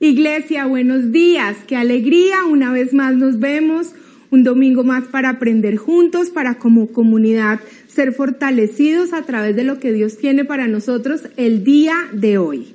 Iglesia, buenos días, qué alegría, una vez más nos vemos, un domingo más para aprender juntos, para como comunidad ser fortalecidos a través de lo que Dios tiene para nosotros el día de hoy.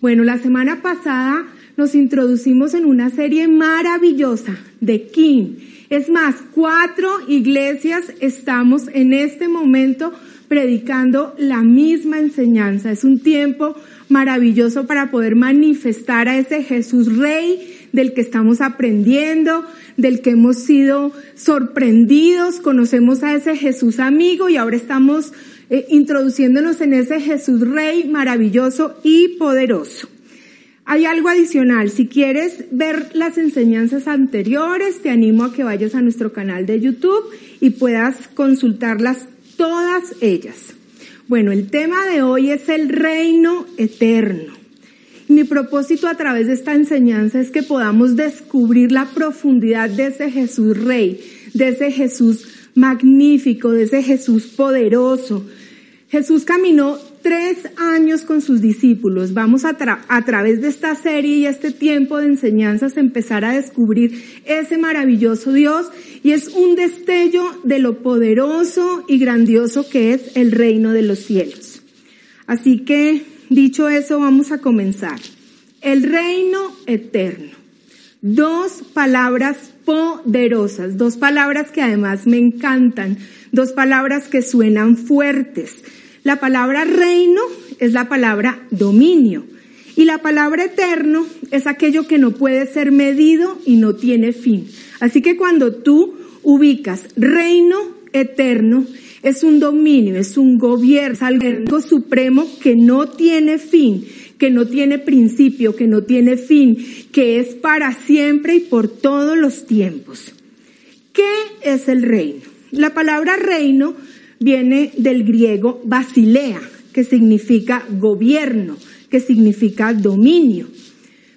Bueno, la semana pasada nos introducimos en una serie maravillosa de King. Es más, cuatro iglesias estamos en este momento predicando la misma enseñanza. Es un tiempo maravilloso para poder manifestar a ese Jesús Rey del que estamos aprendiendo, del que hemos sido sorprendidos, conocemos a ese Jesús amigo y ahora estamos eh, introduciéndonos en ese Jesús Rey maravilloso y poderoso. Hay algo adicional, si quieres ver las enseñanzas anteriores, te animo a que vayas a nuestro canal de YouTube y puedas consultarlas todas ellas. Bueno, el tema de hoy es el reino eterno. Mi propósito a través de esta enseñanza es que podamos descubrir la profundidad de ese Jesús Rey, de ese Jesús magnífico, de ese Jesús poderoso. Jesús caminó tres años con sus discípulos. Vamos a, a través de esta serie y este tiempo de enseñanzas empezar a descubrir ese maravilloso Dios y es un destello de lo poderoso y grandioso que es el reino de los cielos. Así que, dicho eso, vamos a comenzar. El reino eterno. Dos palabras poderosas, dos palabras que además me encantan, dos palabras que suenan fuertes la palabra reino es la palabra dominio. Y la palabra eterno es aquello que no puede ser medido y no tiene fin. Así que cuando tú ubicas reino eterno, es un dominio, es un gobierno, es algo supremo que no tiene fin, que no tiene principio, que no tiene fin, que es para siempre y por todos los tiempos. ¿Qué es el reino? La palabra reino viene del griego basilea, que significa gobierno, que significa dominio.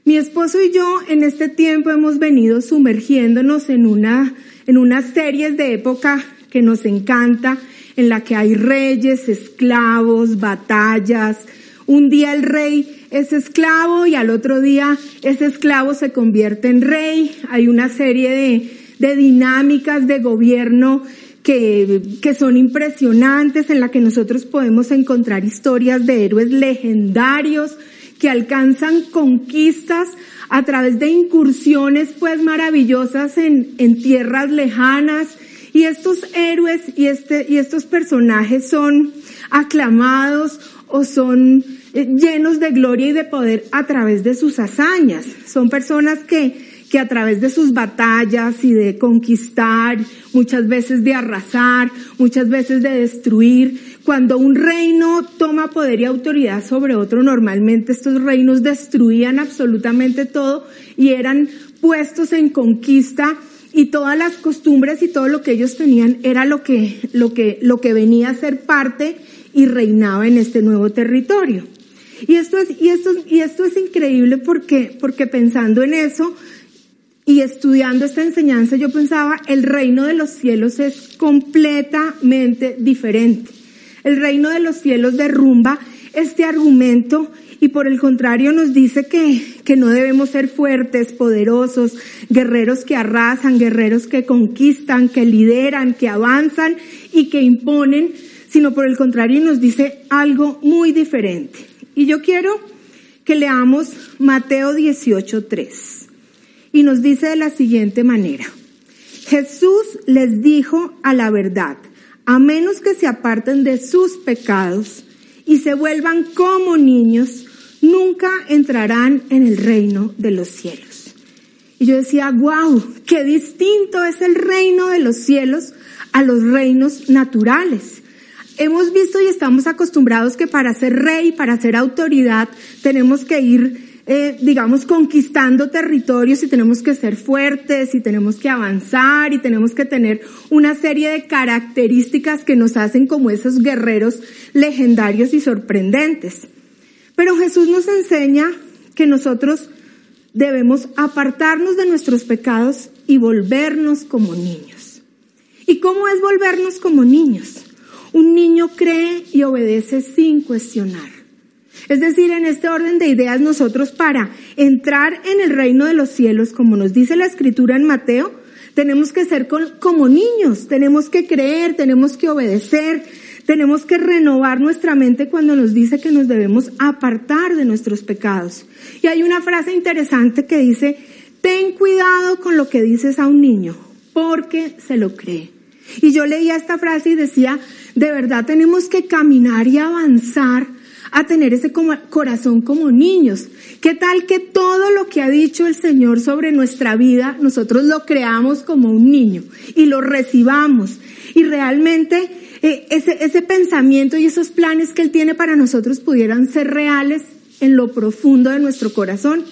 Mi esposo y yo en este tiempo hemos venido sumergiéndonos en una, en unas series de época que nos encanta, en la que hay reyes, esclavos, batallas. Un día el rey es esclavo y al otro día ese esclavo se convierte en rey. Hay una serie de, de dinámicas de gobierno que, que son impresionantes, en la que nosotros podemos encontrar historias de héroes legendarios que alcanzan conquistas a través de incursiones pues maravillosas en, en tierras lejanas. Y estos héroes y, este, y estos personajes son aclamados o son eh, llenos de gloria y de poder a través de sus hazañas. Son personas que que a través de sus batallas y de conquistar, muchas veces de arrasar, muchas veces de destruir, cuando un reino toma poder y autoridad sobre otro, normalmente estos reinos destruían absolutamente todo y eran puestos en conquista y todas las costumbres y todo lo que ellos tenían era lo que, lo que, lo que venía a ser parte y reinaba en este nuevo territorio. Y esto es, y esto, y esto es increíble porque, porque pensando en eso, y estudiando esta enseñanza yo pensaba, el reino de los cielos es completamente diferente. El reino de los cielos derrumba este argumento y por el contrario nos dice que, que no debemos ser fuertes, poderosos, guerreros que arrasan, guerreros que conquistan, que lideran, que avanzan y que imponen, sino por el contrario nos dice algo muy diferente. Y yo quiero que leamos Mateo 18.3 y nos dice de la siguiente manera. Jesús les dijo a la verdad, a menos que se aparten de sus pecados y se vuelvan como niños, nunca entrarán en el reino de los cielos. Y yo decía, wow, qué distinto es el reino de los cielos a los reinos naturales. Hemos visto y estamos acostumbrados que para ser rey, para ser autoridad, tenemos que ir eh, digamos, conquistando territorios y tenemos que ser fuertes y tenemos que avanzar y tenemos que tener una serie de características que nos hacen como esos guerreros legendarios y sorprendentes. Pero Jesús nos enseña que nosotros debemos apartarnos de nuestros pecados y volvernos como niños. ¿Y cómo es volvernos como niños? Un niño cree y obedece sin cuestionar. Es decir, en este orden de ideas nosotros para entrar en el reino de los cielos, como nos dice la escritura en Mateo, tenemos que ser como niños, tenemos que creer, tenemos que obedecer, tenemos que renovar nuestra mente cuando nos dice que nos debemos apartar de nuestros pecados. Y hay una frase interesante que dice, ten cuidado con lo que dices a un niño, porque se lo cree. Y yo leía esta frase y decía, de verdad tenemos que caminar y avanzar a tener ese corazón como niños. ¿Qué tal que todo lo que ha dicho el Señor sobre nuestra vida, nosotros lo creamos como un niño y lo recibamos? Y realmente eh, ese, pensamiento y esos planes que Él tiene para nosotros pudieran ser reales en lo profundo de nuestro corazón.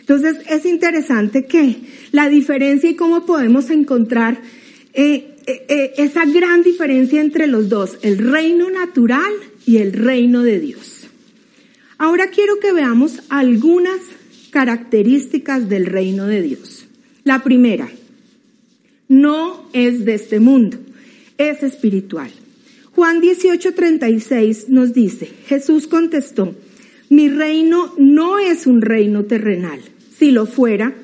Entonces es interesante que la diferencia y cómo podemos encontrar eh, eh, esa gran diferencia entre los dos, el reino natural y el reino de Dios. Ahora quiero que veamos algunas características del reino de Dios. La primera, no es de este mundo, es espiritual. Juan 18:36 nos dice, Jesús contestó, mi reino no es un reino terrenal. Si lo fuera,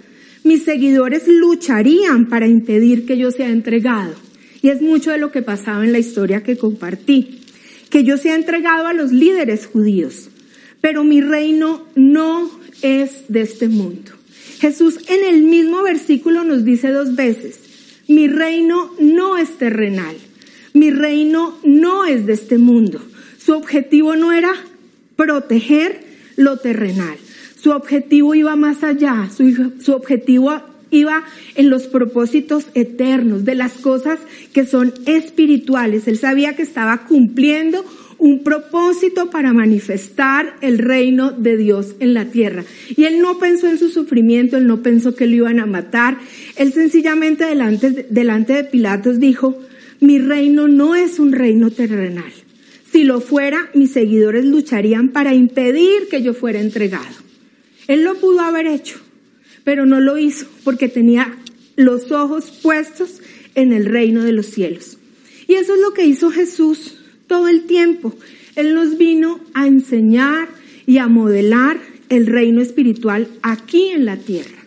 mis seguidores lucharían para impedir que yo sea entregado. Y es mucho de lo que pasaba en la historia que compartí, que yo sea entregado a los líderes judíos. Pero mi reino no es de este mundo. Jesús en el mismo versículo nos dice dos veces, mi reino no es terrenal. Mi reino no es de este mundo. Su objetivo no era proteger lo terrenal. Su objetivo iba más allá. Su, objetivo iba en los propósitos eternos, de las cosas que son espirituales. Él sabía que estaba cumpliendo un propósito para manifestar el reino de Dios en la tierra. Y él no pensó en su sufrimiento, él no pensó que lo iban a matar. Él sencillamente delante, delante de Pilatos dijo, mi reino no es un reino terrenal. Si lo fuera, mis seguidores lucharían para impedir que yo fuera entregado. Él lo pudo haber hecho, pero no lo hizo porque tenía los ojos puestos en el reino de los cielos. Y eso es lo que hizo Jesús todo el tiempo. Él nos vino a enseñar y a modelar el reino espiritual aquí en la tierra.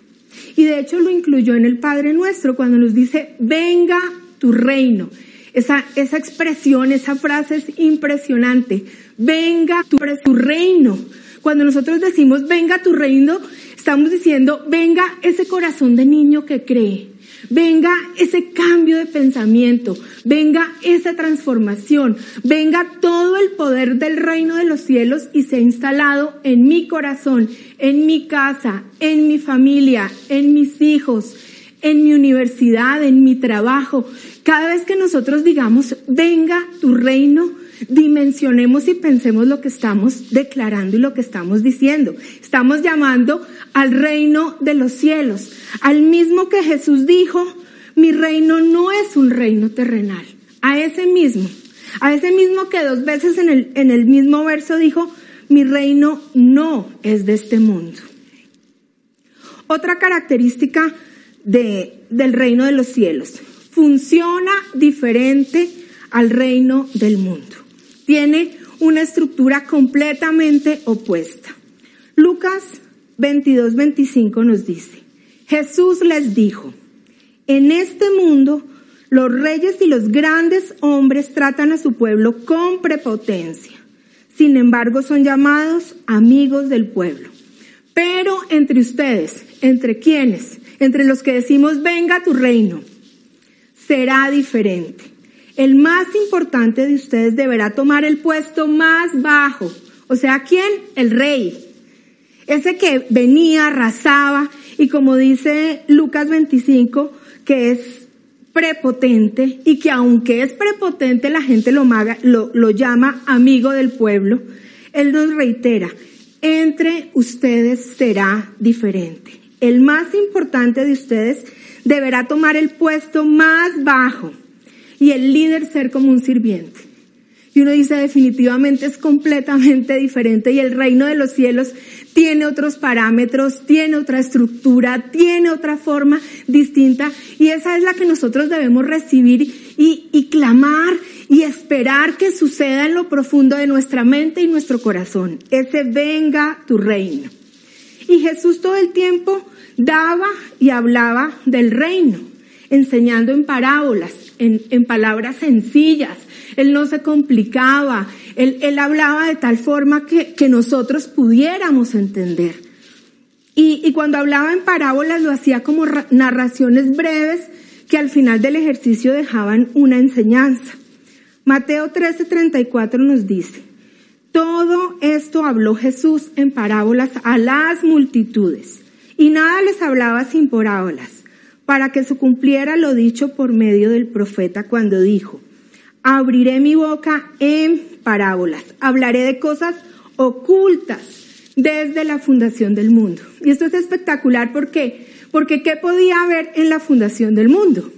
Y de hecho lo incluyó en el Padre Nuestro cuando nos dice, venga tu reino. Esa, esa expresión, esa frase es impresionante. Venga tu, tu reino. Cuando nosotros decimos venga tu reino, estamos diciendo venga ese corazón de niño que cree. Venga ese cambio de pensamiento, venga esa transformación, venga todo el poder del reino de los cielos y se ha instalado en mi corazón, en mi casa, en mi familia, en mis hijos, en mi universidad, en mi trabajo. Cada vez que nosotros digamos, venga tu reino, dimensionemos y pensemos lo que estamos declarando y lo que estamos diciendo. Estamos llamando al reino de los cielos, al mismo que Jesús dijo, mi reino no es un reino terrenal, a ese mismo, a ese mismo que dos veces en el, en el mismo verso dijo, mi reino no es de este mundo. Otra característica de, del reino de los cielos. Funciona diferente al reino del mundo. Tiene una estructura completamente opuesta. Lucas 22, 25 nos dice, Jesús les dijo, en este mundo los reyes y los grandes hombres tratan a su pueblo con prepotencia. Sin embargo, son llamados amigos del pueblo. Pero entre ustedes, ¿entre quienes? entre los que decimos, venga tu reino, será diferente. El más importante de ustedes deberá tomar el puesto más bajo. O sea, ¿quién? El rey. Ese que venía, arrasaba y como dice Lucas 25, que es prepotente y que aunque es prepotente la gente lo, lo, lo llama amigo del pueblo, él nos reitera, entre ustedes será diferente el más importante de ustedes deberá tomar el puesto más bajo y el líder ser como un sirviente. Y uno dice definitivamente es completamente diferente y el reino de los cielos tiene otros parámetros, tiene otra estructura, tiene otra forma distinta y esa es la que nosotros debemos recibir y, y clamar y esperar que suceda en lo profundo de nuestra mente y nuestro corazón. Ese venga tu reino. Y Jesús todo el tiempo daba y hablaba del reino, enseñando en parábolas, en, palabras sencillas, él no se complicaba, él, él hablaba de tal forma que, que nosotros pudiéramos entender. Y, y, cuando hablaba en parábolas lo hacía como narraciones breves que al final del ejercicio dejaban una enseñanza. Mateo 13:34 nos dice, todo esto habló Jesús en parábolas a las multitudes y nada les hablaba sin parábolas, para que se cumpliera lo dicho por medio del profeta cuando dijo, abriré mi boca en parábolas, hablaré de cosas ocultas desde la fundación del mundo. Y esto es espectacular porque, porque ¿qué podía haber en la fundación del mundo?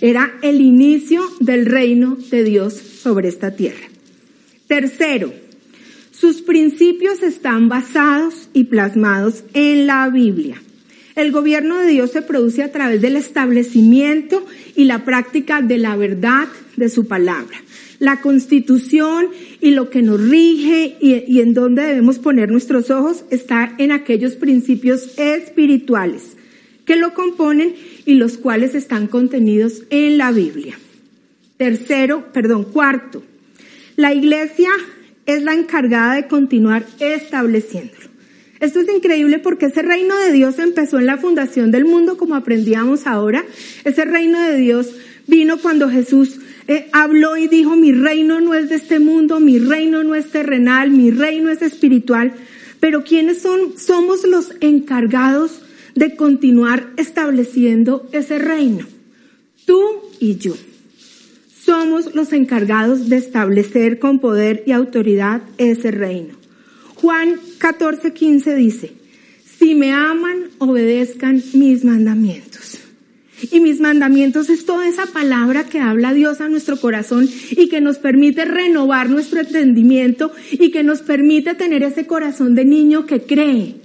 Era el inicio del reino de Dios sobre esta tierra. Tercero, sus principios están basados y plasmados en la Biblia. El gobierno de Dios se produce a través del establecimiento y la práctica de la verdad de su palabra. La constitución y lo que nos rige y, en donde debemos poner nuestros ojos está en aquellos principios espirituales que lo componen y los cuales están contenidos en la Biblia. Tercero, perdón, cuarto, la iglesia es la encargada de continuar estableciéndolo. Esto es increíble porque ese reino de Dios empezó en la fundación del mundo, como aprendíamos ahora. Ese reino de Dios vino cuando Jesús eh, habló y dijo, mi reino no es de este mundo, mi reino no es terrenal, mi reino es espiritual. Pero ¿quiénes son? Somos los encargados de continuar estableciendo ese reino. Tú y yo. Somos los encargados de establecer con poder y autoridad ese reino. Juan 14, 15 dice, si me aman, obedezcan mis mandamientos. Y mis mandamientos es toda esa palabra que habla Dios a nuestro corazón y que nos permite renovar nuestro entendimiento y que nos permite tener ese corazón de niño que cree.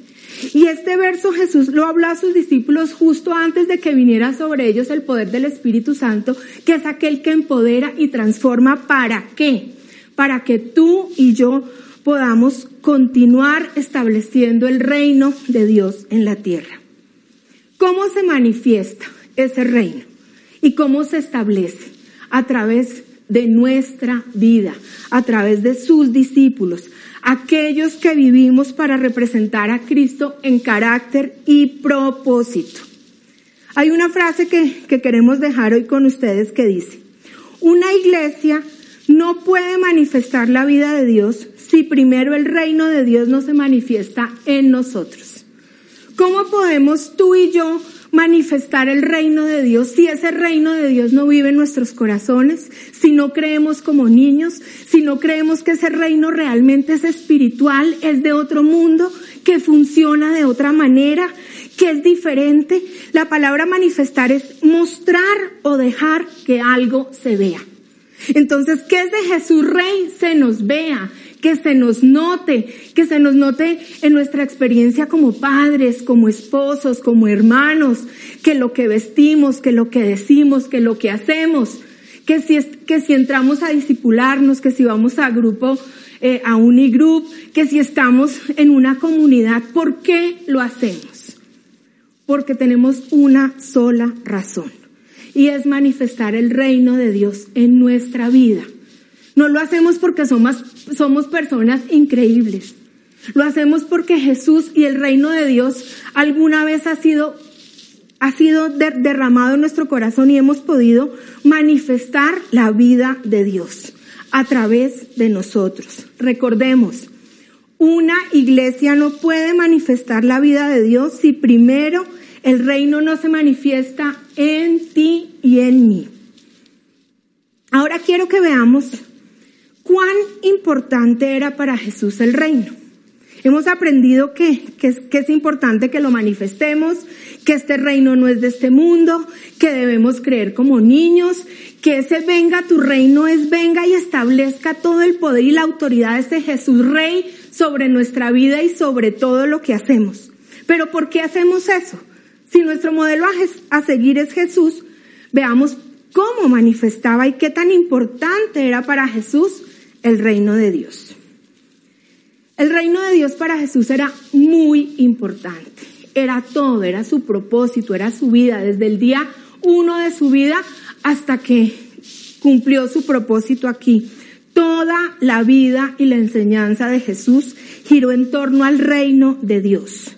Y este verso Jesús lo habló a sus discípulos justo antes de que viniera sobre ellos el poder del Espíritu Santo, que es aquel que empodera y transforma. ¿Para qué? Para que tú y yo podamos continuar estableciendo el reino de Dios en la tierra. ¿Cómo se manifiesta ese reino? ¿Y cómo se establece? A través de nuestra vida, a través de sus discípulos, aquellos que vivimos para representar a Cristo en carácter y propósito. Hay una frase que, que queremos dejar hoy con ustedes que dice, una iglesia no puede manifestar la vida de Dios si primero el reino de Dios no se manifiesta en nosotros. ¿Cómo podemos tú y yo manifestar el reino de Dios si ese reino de Dios no vive en nuestros corazones, si no creemos como niños, si no creemos que ese reino realmente es espiritual, es de otro mundo, que funciona de otra manera, que es diferente? La palabra manifestar es mostrar o dejar que algo se vea. Entonces, ¿qué es de Jesús Rey? Se nos vea, que se nos note, que se nos note en nuestra experiencia como padres, como esposos, como hermanos, que lo que vestimos, que lo que decimos, que lo que hacemos, que si, es, que si entramos a disipularnos, que si vamos a grupo, eh, a unigroup, que si estamos en una comunidad, ¿por qué lo hacemos? Porque tenemos una sola razón y es manifestar el reino de Dios en nuestra vida. No lo hacemos porque somos, somos personas increíbles. Lo hacemos porque Jesús y el reino de Dios alguna vez ha sido, ha sido derramado en nuestro corazón y hemos podido manifestar la vida de Dios a través de nosotros. Recordemos, una iglesia no puede manifestar la vida de Dios si primero el reino no se manifiesta en ti y en mí. Ahora quiero que veamos cuán importante era para Jesús el reino. Hemos aprendido que, que, que, es importante que lo manifestemos, que este reino no es de este mundo, que debemos creer como niños, que ese venga tu reino es venga y establezca todo el poder y la autoridad de ese Jesús Rey sobre nuestra vida y sobre todo lo que hacemos. Pero ¿por qué hacemos eso? Si nuestro modelo a seguir es Jesús, veamos cómo manifestaba y qué tan importante era para Jesús el reino de Dios. El reino de Dios para Jesús era muy importante. Era todo, era su propósito, era su vida, desde el día uno de su vida hasta que cumplió su propósito aquí. Toda la vida y la enseñanza de Jesús giró en torno al reino de Dios.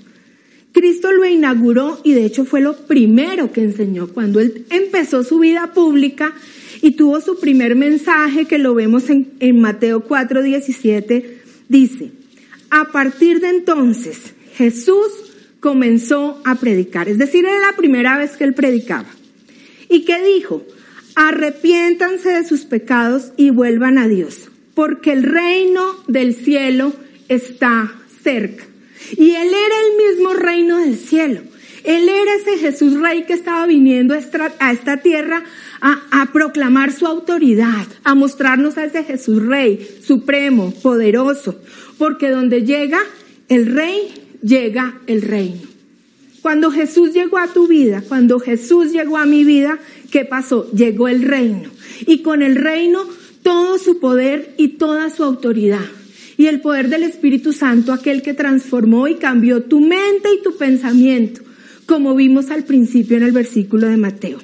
Cristo lo inauguró y de hecho fue lo primero que enseñó cuando él empezó su vida pública y tuvo su primer mensaje que lo vemos en, Mateo 4, 17, dice, a partir de entonces Jesús comenzó a predicar, es decir, era la primera vez que él predicaba. ¿Y qué dijo? Arrepiéntanse de sus pecados y vuelvan a Dios, porque el reino del cielo está cerca. Y Él era el mismo reino del cielo. Él era ese Jesús Rey que estaba viniendo a esta tierra a, proclamar su autoridad, a mostrarnos a ese Jesús Rey, supremo, poderoso, porque donde llega el Rey, llega el reino. Cuando Jesús llegó a tu vida, cuando Jesús llegó a mi vida, ¿qué pasó? Llegó el reino. Y con el reino, todo su poder y toda su autoridad y el poder del Espíritu Santo, aquel que transformó y cambió tu mente y tu pensamiento, como vimos al principio en el versículo de Mateo.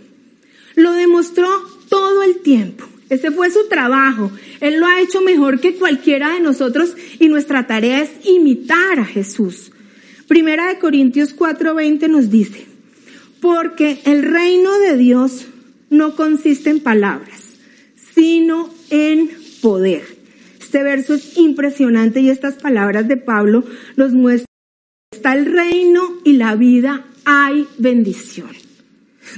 Lo demostró todo el tiempo. Ese fue su trabajo. Él lo ha hecho mejor que cualquiera de nosotros y nuestra tarea es imitar a Jesús. Primera de Corintios 4:20 nos dice, porque el reino de Dios no consiste en palabras, sino en poder. Este verso es impresionante y estas palabras de Pablo nos muestran que está el reino y la vida hay bendición.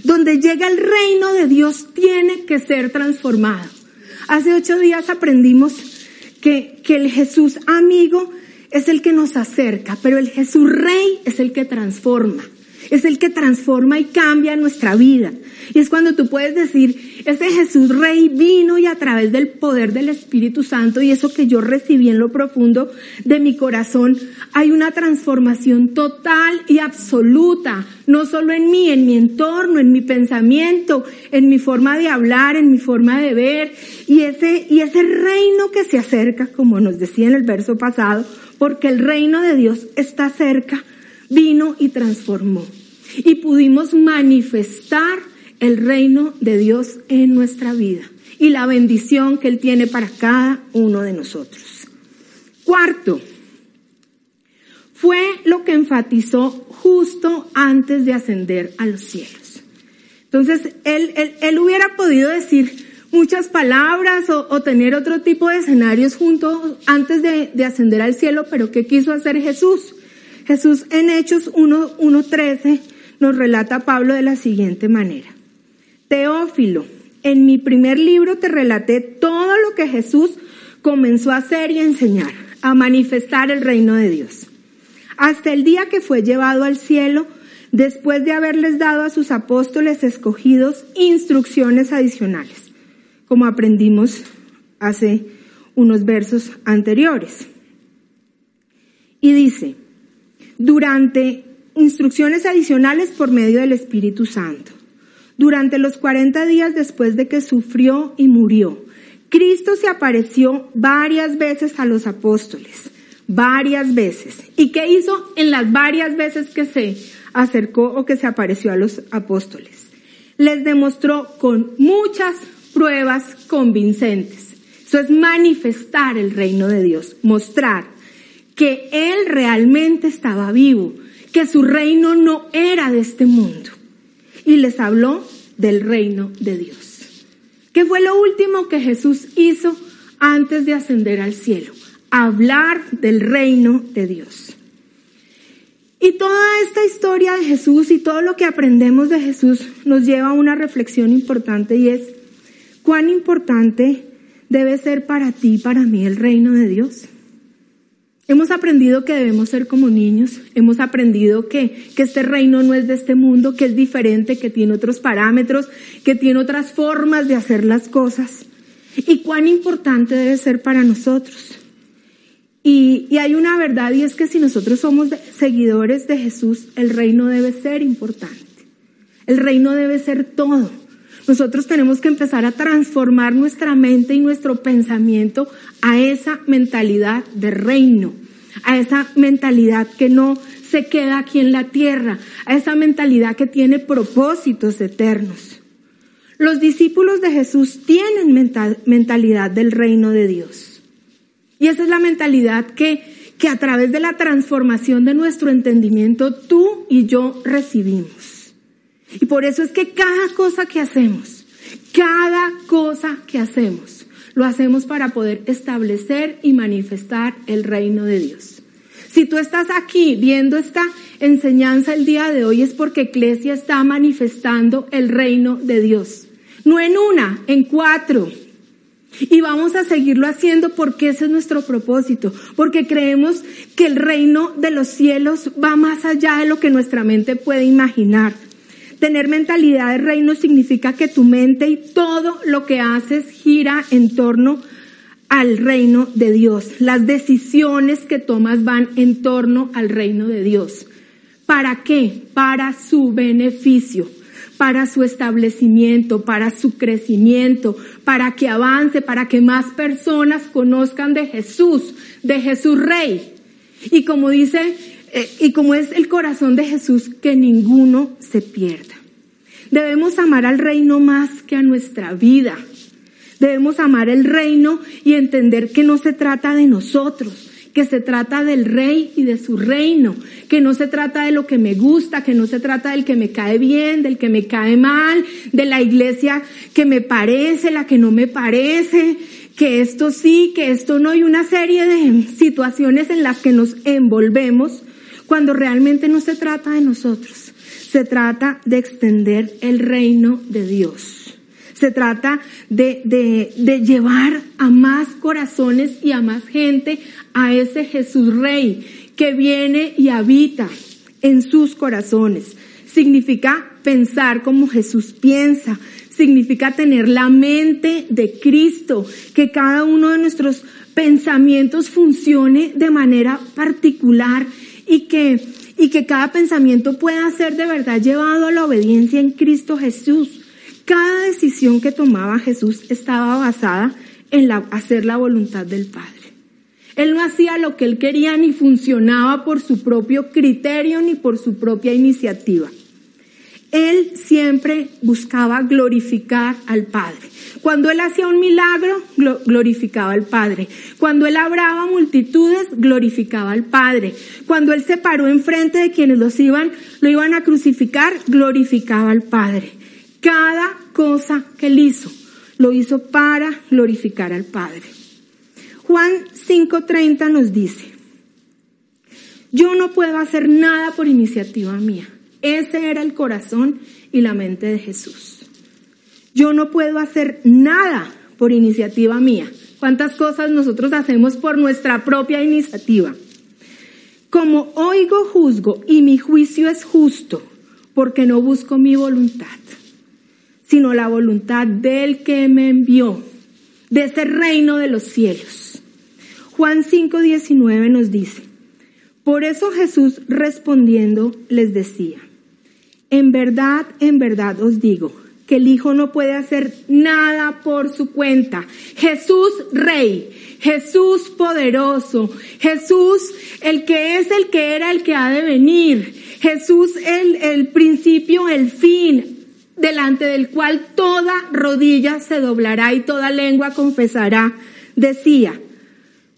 Donde llega el reino de Dios tiene que ser transformado. Hace ocho días aprendimos que, que el Jesús amigo es el que nos acerca, pero el Jesús rey es el que transforma es el que transforma y cambia nuestra vida. Y es cuando tú puedes decir, ese Jesús Rey vino y a través del poder del Espíritu Santo y eso que yo recibí en lo profundo de mi corazón, hay una transformación total y absoluta, no solo en mí, en mi entorno, en mi pensamiento, en mi forma de hablar, en mi forma de ver, y ese, y ese reino que se acerca, como nos decía en el verso pasado, porque el reino de Dios está cerca, vino y transformó. Y pudimos manifestar el reino de Dios en nuestra vida y la bendición que Él tiene para cada uno de nosotros. Cuarto, fue lo que enfatizó justo antes de ascender a los cielos. Entonces, él, él, hubiera podido decir muchas palabras o, tener otro tipo de escenarios junto antes de, de ascender al cielo, pero ¿qué quiso hacer Jesús? Jesús en Hechos 1.13 nos relata a Pablo de la siguiente manera. Teófilo, en mi primer libro te relaté todo lo que Jesús comenzó a hacer y a enseñar, a manifestar el reino de Dios. Hasta el día que fue llevado al cielo, después de haberles dado a sus apóstoles escogidos instrucciones adicionales, como aprendimos hace unos versos anteriores. Y dice, durante instrucciones adicionales por medio del Espíritu Santo. Durante los 40 días después de que sufrió y murió, Cristo se apareció varias veces a los apóstoles, varias veces. ¿Y qué hizo en las varias veces que se acercó o que se apareció a los apóstoles? Les demostró con muchas pruebas convincentes. Eso es manifestar el reino de Dios, mostrar que Él realmente estaba vivo, que su reino no era de este mundo. Y les habló del reino de Dios. ¿Qué fue lo último que Jesús hizo antes de ascender al cielo? Hablar del reino de Dios. Y toda esta historia de Jesús y todo lo que aprendemos de Jesús nos lleva a una reflexión importante y es, ¿cuán importante debe ser para ti y para mí el reino de Dios? Hemos aprendido que debemos ser como niños, hemos aprendido que, que este reino no es de este mundo, que es diferente, que tiene otros parámetros, que tiene otras formas de hacer las cosas. Y cuán importante debe ser para nosotros. Y, y, hay una verdad y es que si nosotros somos seguidores de Jesús, el reino debe ser importante. El reino debe ser todo. Nosotros tenemos que empezar a transformar nuestra mente y nuestro pensamiento a esa mentalidad de reino, a esa mentalidad que no se queda aquí en la tierra, a esa mentalidad que tiene propósitos eternos. Los discípulos de Jesús tienen mentalidad del reino de Dios. Y esa es la mentalidad que, que a través de la transformación de nuestro entendimiento tú y yo recibimos. Y por eso es que cada cosa que hacemos, cada cosa que hacemos, lo hacemos para poder establecer y manifestar el reino de Dios. Si tú estás aquí viendo esta enseñanza el día de hoy es porque Iglesia está manifestando el reino de Dios. No en una, en cuatro. Y vamos a seguirlo haciendo porque ese es nuestro propósito, porque creemos que el reino de los cielos va más allá de lo que nuestra mente puede imaginar. Tener mentalidad de reino significa que tu mente y todo lo que haces gira en torno al reino de Dios. Las decisiones que tomas van en torno al reino de Dios. ¿Para qué? Para su beneficio, para su establecimiento, para su crecimiento, para que avance, para que más personas conozcan de Jesús, de Jesús Rey. Y como dice eh, y como es el corazón de Jesús, que ninguno se pierda. Debemos amar al reino más que a nuestra vida. Debemos amar el reino y entender que no se trata de nosotros, que se trata del rey y de su reino, que no se trata de lo que me gusta, que no se trata del que me cae bien, del que me cae mal, de la iglesia que me parece, la que no me parece, que esto sí, que esto no, y una serie de situaciones en las que nos envolvemos cuando realmente no se trata de nosotros, se trata de extender el reino de Dios. Se trata de, de, llevar a más corazones y a más gente a ese Jesús Rey que viene y habita en sus corazones. Significa pensar como Jesús piensa, significa tener la mente de Cristo, que cada uno de nuestros pensamientos funcione de manera particular y que, y que cada pensamiento pueda ser de verdad llevado a la obediencia en Cristo Jesús. Cada decisión que tomaba Jesús estaba basada en la, hacer la voluntad del Padre. Él no hacía lo que él quería ni funcionaba por su propio criterio ni por su propia iniciativa. Él siempre buscaba glorificar al Padre. Cuando él hacía un milagro, glorificaba al Padre. Cuando él hablaba multitudes, glorificaba al Padre. Cuando él se paró enfrente de quienes los iban, lo iban a crucificar, glorificaba al Padre. Cada cosa que él hizo, lo hizo para glorificar al Padre. Juan 5:30 nos dice, yo no puedo hacer nada por iniciativa mía. Ese era el corazón y la mente de Jesús. Yo no puedo hacer nada por iniciativa mía. ¿Cuántas cosas nosotros hacemos por nuestra propia iniciativa? Como oigo, juzgo y mi juicio es justo, porque no busco mi voluntad, sino la voluntad del que me envió, de ese reino de los cielos. Juan 5:19 nos dice, por eso Jesús respondiendo les decía, en verdad, en verdad os digo, que el Hijo no puede hacer nada por su cuenta. Jesús Rey, Jesús poderoso, Jesús el que es, el que era, el que ha de venir, Jesús el, el principio, el fin, delante del cual toda rodilla se doblará y toda lengua confesará, decía,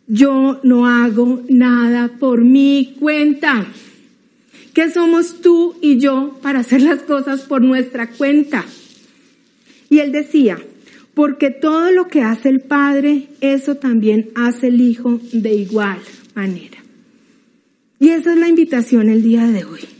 yo no hago nada por mi cuenta. ¿Qué somos tú y yo para hacer las cosas por nuestra cuenta? Y él decía, porque todo lo que hace el Padre, eso también hace el Hijo de igual manera. Y esa es la invitación el día de hoy.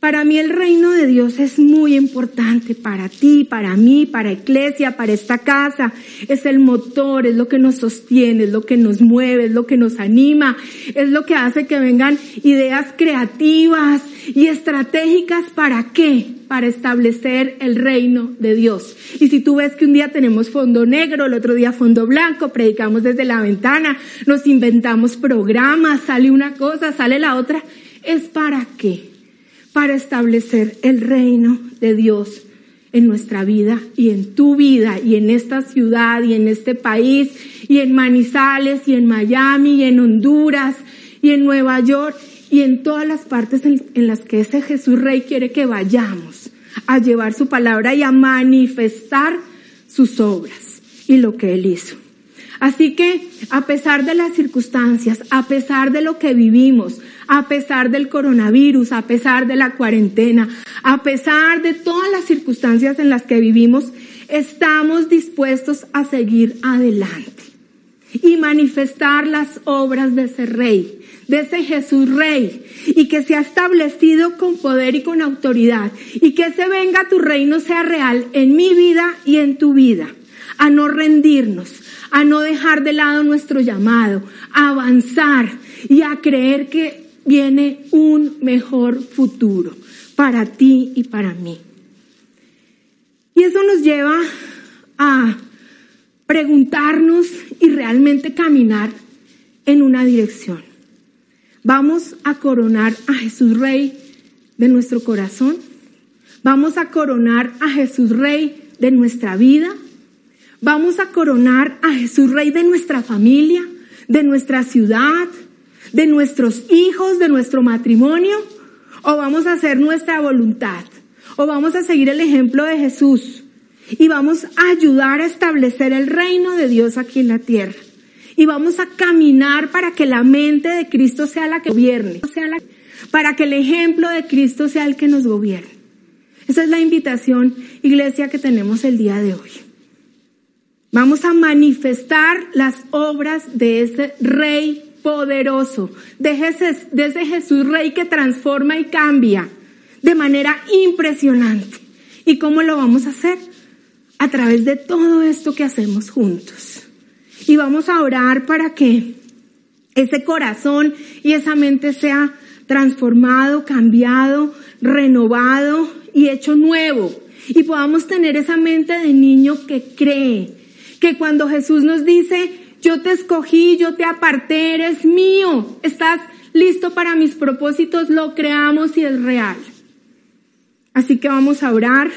Para mí el reino de Dios es muy importante para ti, para mí, para iglesia, para esta casa. Es el motor, es lo que nos sostiene, es lo que nos mueve, es lo que nos anima, es lo que hace que vengan ideas creativas y estratégicas. ¿Para qué? Para establecer el reino de Dios. Y si tú ves que un día tenemos fondo negro, el otro día fondo blanco, predicamos desde la ventana, nos inventamos programas, sale una cosa, sale la otra, ¿es para qué? Para establecer el reino de Dios en nuestra vida y en tu vida y en esta ciudad y en este país y en Manizales y en Miami y en Honduras y en Nueva York y en todas las partes en, las que ese Jesús Rey quiere que vayamos a llevar su palabra y a manifestar sus obras y lo que Él hizo. Así que, a pesar de las circunstancias, a pesar de lo que vivimos, a pesar del coronavirus, a pesar de la cuarentena, a pesar de todas las circunstancias en las que vivimos, estamos dispuestos a seguir adelante y manifestar las obras de ese rey, de ese Jesús rey, y que se ha establecido con poder y con autoridad, y que ese venga tu reino sea real en mi vida y en tu vida, a no rendirnos, a no dejar de lado nuestro llamado, a avanzar y a creer que viene un mejor futuro para ti y para mí. Y eso nos lleva a preguntarnos y realmente caminar en una dirección. Vamos a coronar a Jesús Rey de nuestro corazón. Vamos a coronar a Jesús Rey de nuestra vida. Vamos a coronar a Jesús Rey de nuestra familia, de nuestra ciudad, de nuestros hijos, de nuestro matrimonio? ¿O vamos a hacer nuestra voluntad? ¿O vamos a seguir el ejemplo de Jesús? Y vamos a ayudar a establecer el reino de Dios aquí en la tierra. Y vamos a caminar para que la mente de Cristo sea la que gobierne. para que el ejemplo de Cristo sea el que nos gobierne. Esa es la invitación, iglesia, que tenemos el día de hoy. Vamos a manifestar las obras de ese Rey poderoso, de ese, Jesús Rey que transforma y cambia de manera impresionante. ¿Y cómo lo vamos a hacer? A través de todo esto que hacemos juntos. Y vamos a orar para que ese corazón y esa mente sea transformado, cambiado, renovado y hecho nuevo. Y podamos tener esa mente de niño que cree, que cuando Jesús nos dice, yo te escogí, yo te aparté, eres mío, estás listo para mis propósitos, lo creamos y es real. Así que vamos a orar.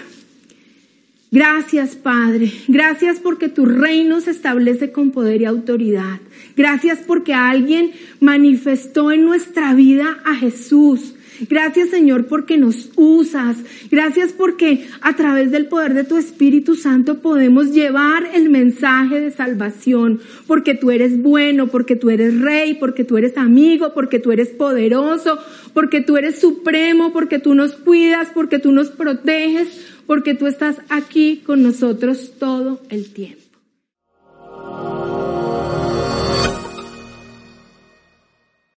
Gracias, Padre. Gracias porque tu reino se establece con poder y autoridad. Gracias porque alguien manifestó en nuestra vida a Jesús. Gracias Señor porque nos usas. Gracias porque a través del poder de tu Espíritu Santo podemos llevar el mensaje de salvación. Porque tú eres bueno, porque tú eres rey, porque tú eres amigo, porque tú eres poderoso, porque tú eres supremo, porque tú nos cuidas, porque tú nos proteges, porque tú estás aquí con nosotros todo el tiempo.